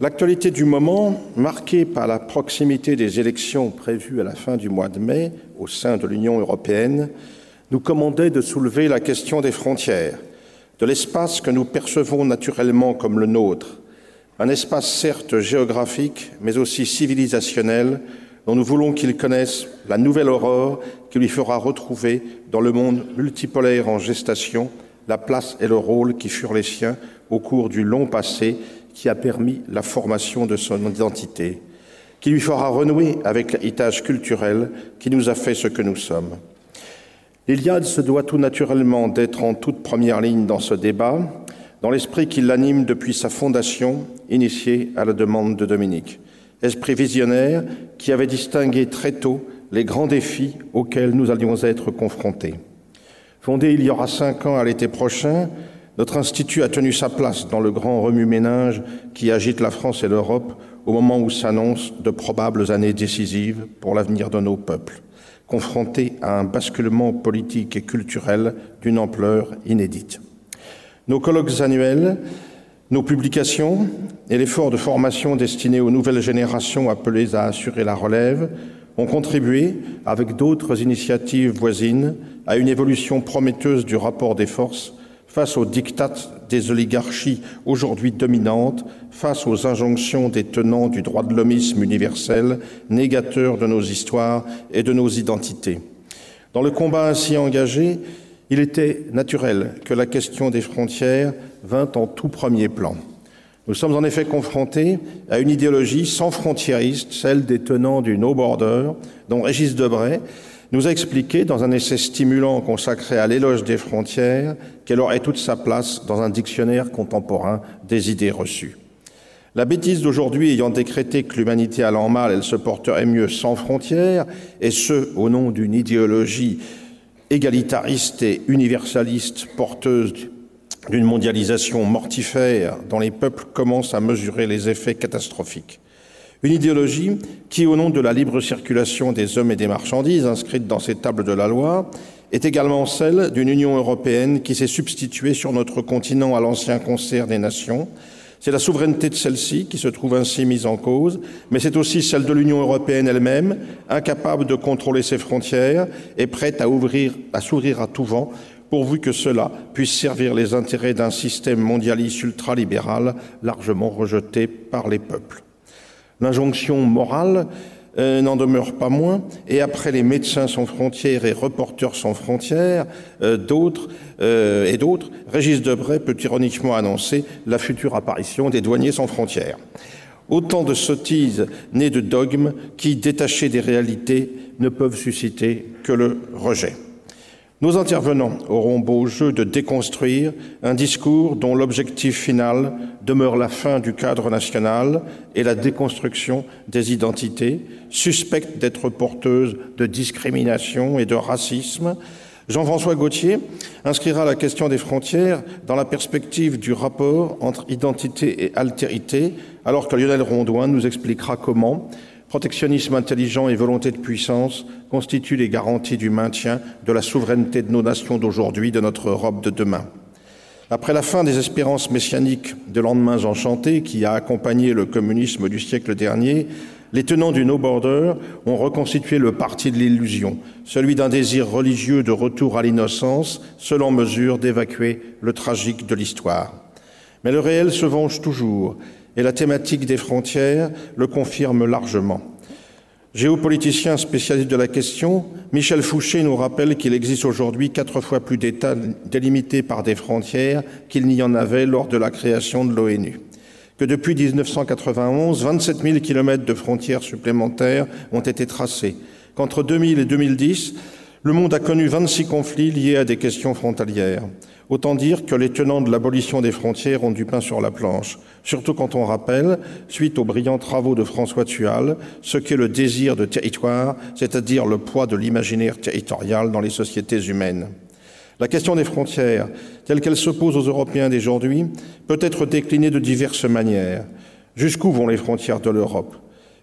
L'actualité du moment, marquée par la proximité des élections prévues à la fin du mois de mai au sein de l'Union européenne, nous commandait de soulever la question des frontières, de l'espace que nous percevons naturellement comme le nôtre, un espace certes géographique, mais aussi civilisationnel, dont nous voulons qu'il connaisse la nouvelle aurore qui lui fera retrouver, dans le monde multipolaire en gestation, la place et le rôle qui furent les siens au cours du long passé qui a permis la formation de son identité, qui lui fera renouer avec l'héritage culturel qui nous a fait ce que nous sommes. L'Iliade se doit tout naturellement d'être en toute première ligne dans ce débat, dans l'esprit qui l'anime depuis sa fondation, initiée à la demande de Dominique. Esprit visionnaire qui avait distingué très tôt les grands défis auxquels nous allions être confrontés. Fondé il y aura cinq ans à l'été prochain, notre institut a tenu sa place dans le grand remue-ménage qui agite la France et l'Europe au moment où s'annoncent de probables années décisives pour l'avenir de nos peuples, confrontés à un basculement politique et culturel d'une ampleur inédite. Nos colloques annuels, nos publications et l'effort de formation destiné aux nouvelles générations appelées à assurer la relève ont contribué, avec d'autres initiatives voisines, à une évolution prometteuse du rapport des forces face aux dictats des oligarchies aujourd'hui dominantes, face aux injonctions des tenants du droit de l'homisme universel, négateurs de nos histoires et de nos identités. Dans le combat ainsi engagé, il était naturel que la question des frontières vint en tout premier plan. Nous sommes en effet confrontés à une idéologie sans frontiériste, celle des tenants du no border, dont Régis Debray nous a expliqué dans un essai stimulant consacré à l'éloge des frontières qu'elle aurait toute sa place dans un dictionnaire contemporain des idées reçues. La bêtise d'aujourd'hui ayant décrété que l'humanité allant mal, elle se porterait mieux sans frontières, et ce, au nom d'une idéologie égalitariste et universaliste porteuse d'une mondialisation mortifère dont les peuples commencent à mesurer les effets catastrophiques. Une idéologie qui, au nom de la libre circulation des hommes et des marchandises inscrite dans ces tables de la loi, est également celle d'une Union européenne qui s'est substituée sur notre continent à l'ancien concert des nations. C'est la souveraineté de celle-ci qui se trouve ainsi mise en cause, mais c'est aussi celle de l'Union européenne elle-même, incapable de contrôler ses frontières et prête à ouvrir, à à tout vent, pourvu que cela puisse servir les intérêts d'un système mondialiste ultralibéral largement rejeté par les peuples. L'injonction morale euh, n'en demeure pas moins, et après les médecins sans frontières et reporters sans frontières, euh, d'autres euh, et d'autres, Régis Debray peut ironiquement annoncer la future apparition des douaniers sans frontières. Autant de sottises nées de dogmes qui, détachés des réalités, ne peuvent susciter que le rejet. Nos intervenants auront beau jeu de déconstruire un discours dont l'objectif final demeure la fin du cadre national et la déconstruction des identités, suspectes d'être porteuses de discrimination et de racisme. Jean-François Gauthier inscrira la question des frontières dans la perspective du rapport entre identité et altérité, alors que Lionel Rondouin nous expliquera comment Protectionnisme intelligent et volonté de puissance constituent les garanties du maintien de la souveraineté de nos nations d'aujourd'hui, de notre Europe de demain. Après la fin des espérances messianiques de lendemains enchantés qui a accompagné le communisme du siècle dernier, les tenants du No Border ont reconstitué le parti de l'illusion, celui d'un désir religieux de retour à l'innocence, seul en mesure d'évacuer le tragique de l'histoire. Mais le réel se venge toujours et la thématique des frontières le confirme largement. Géopoliticien spécialiste de la question, Michel Fouché nous rappelle qu'il existe aujourd'hui quatre fois plus d'États délimités par des frontières qu'il n'y en avait lors de la création de l'ONU. Que depuis 1991, 27 000 kilomètres de frontières supplémentaires ont été tracés. Qu'entre 2000 et 2010, le monde a connu 26 conflits liés à des questions frontalières. Autant dire que les tenants de l'abolition des frontières ont du pain sur la planche, surtout quand on rappelle, suite aux brillants travaux de François Tual, ce qu'est le désir de territoire, c'est-à-dire le poids de l'imaginaire territorial dans les sociétés humaines. La question des frontières, telle qu'elle se pose aux Européens d'aujourd'hui, peut être déclinée de diverses manières. Jusqu'où vont les frontières de l'Europe?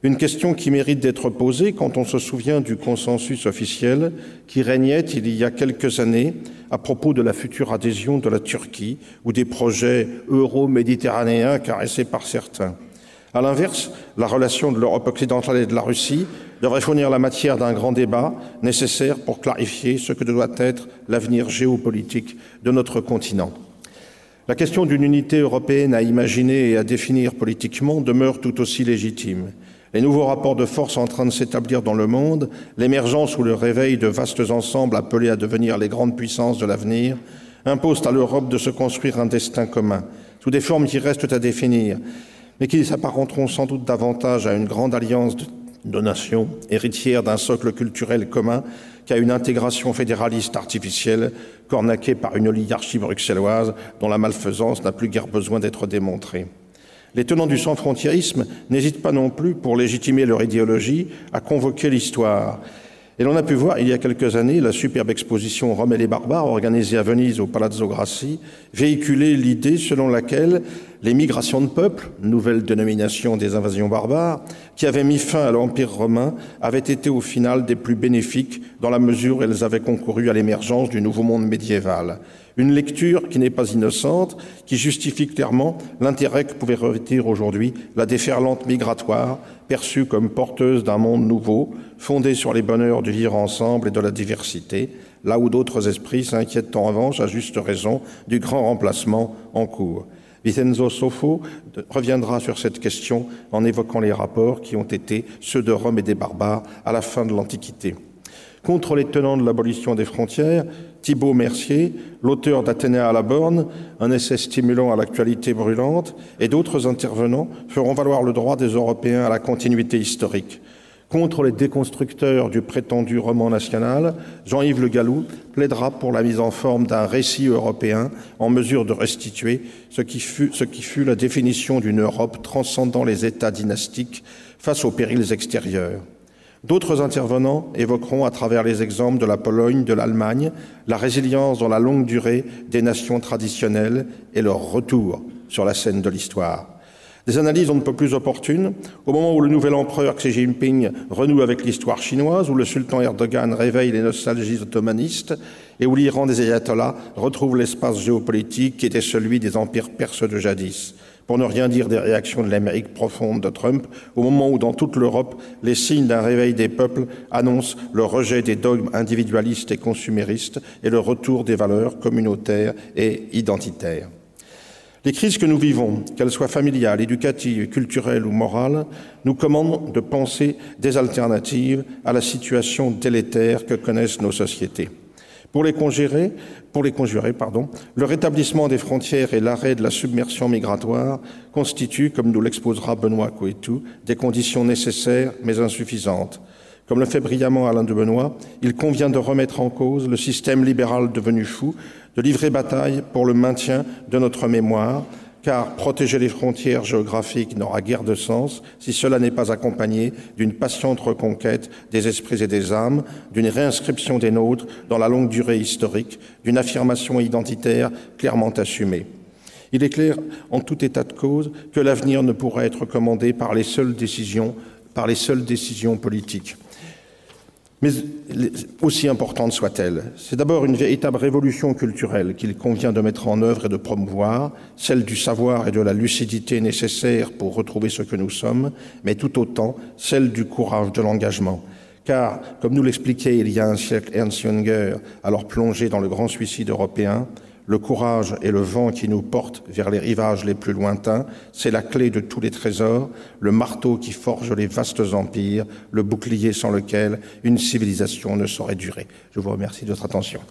Une question qui mérite d'être posée quand on se souvient du consensus officiel qui régnait il y a quelques années à propos de la future adhésion de la Turquie ou des projets euro-méditerranéens caressés par certains. À l'inverse, la relation de l'Europe occidentale et de la Russie devrait fournir la matière d'un grand débat nécessaire pour clarifier ce que doit être l'avenir géopolitique de notre continent. La question d'une unité européenne à imaginer et à définir politiquement demeure tout aussi légitime. Les nouveaux rapports de force en train de s'établir dans le monde, l'émergence ou le réveil de vastes ensembles appelés à devenir les grandes puissances de l'avenir, imposent à l'Europe de se construire un destin commun, sous des formes qui restent à définir, mais qui s'apparenteront sans doute davantage à une grande alliance de, nations, héritière d'un socle culturel commun, qu'à une intégration fédéraliste artificielle, cornaquée par une oligarchie bruxelloise dont la malfaisance n'a plus guère besoin d'être démontrée. Les tenants du sans-frontiérisme n'hésitent pas non plus, pour légitimer leur idéologie, à convoquer l'histoire. Et l'on a pu voir il y a quelques années la superbe exposition Rome et les barbares, organisée à Venise au Palazzo Grassi, véhiculer l'idée selon laquelle les migrations de peuples, nouvelle dénomination des invasions barbares, qui avaient mis fin à l'Empire romain, avaient été au final des plus bénéfiques dans la mesure où elles avaient concouru à l'émergence du nouveau monde médiéval. Une lecture qui n'est pas innocente, qui justifie clairement l'intérêt que pouvait revêtir aujourd'hui la déferlante migratoire, perçue comme porteuse d'un monde nouveau, fondé sur les bonheurs du vivre ensemble et de la diversité, là où d'autres esprits s'inquiètent en revanche, à juste raison, du grand remplacement en cours. Vincenzo Sofo reviendra sur cette question en évoquant les rapports qui ont été ceux de Rome et des barbares à la fin de l'Antiquité. Contre les tenants de l'abolition des frontières, Thibault Mercier, l'auteur d'Athéna à la borne, un essai stimulant à l'actualité brûlante, et d'autres intervenants feront valoir le droit des Européens à la continuité historique. Contre les déconstructeurs du prétendu roman national, Jean-Yves Le Gallou plaidera pour la mise en forme d'un récit européen en mesure de restituer ce qui fut, ce qui fut la définition d'une Europe transcendant les États dynastiques face aux périls extérieurs. D'autres intervenants évoqueront, à travers les exemples de la Pologne, de l'Allemagne, la résilience dans la longue durée des nations traditionnelles et leur retour sur la scène de l'histoire. Des analyses on ne peut plus opportunes, au moment où le nouvel empereur Xi Jinping renoue avec l'histoire chinoise, où le sultan Erdogan réveille les nostalgies ottomanistes, et où l'Iran des ayatollahs retrouve l'espace géopolitique qui était celui des empires perses de jadis pour ne rien dire des réactions de l'Amérique profonde de Trump, au moment où dans toute l'Europe, les signes d'un réveil des peuples annoncent le rejet des dogmes individualistes et consuméristes et le retour des valeurs communautaires et identitaires. Les crises que nous vivons, qu'elles soient familiales, éducatives, culturelles ou morales, nous commandent de penser des alternatives à la situation délétère que connaissent nos sociétés. Pour les, conjurer, pour les conjurer, pardon, le rétablissement des frontières et l'arrêt de la submersion migratoire constituent, comme nous l'exposera Benoît Coetou, des conditions nécessaires mais insuffisantes. Comme le fait brillamment Alain de Benoît, il convient de remettre en cause le système libéral devenu fou, de livrer bataille pour le maintien de notre mémoire, car protéger les frontières géographiques n'aura guère de sens si cela n'est pas accompagné d'une patiente reconquête des esprits et des âmes, d'une réinscription des nôtres dans la longue durée historique, d'une affirmation identitaire clairement assumée. Il est clair, en tout état de cause, que l'avenir ne pourra être commandé par les seules décisions, par les seules décisions politiques mais aussi importante soit-elle. C'est d'abord une véritable révolution culturelle qu'il convient de mettre en œuvre et de promouvoir, celle du savoir et de la lucidité nécessaires pour retrouver ce que nous sommes, mais tout autant celle du courage de l'engagement. Car, comme nous l'expliquait il y a un siècle Ernst Junger, alors plongé dans le grand suicide européen, le courage et le vent qui nous portent vers les rivages les plus lointains, c'est la clé de tous les trésors, le marteau qui forge les vastes empires, le bouclier sans lequel une civilisation ne saurait durer. Je vous remercie de votre attention.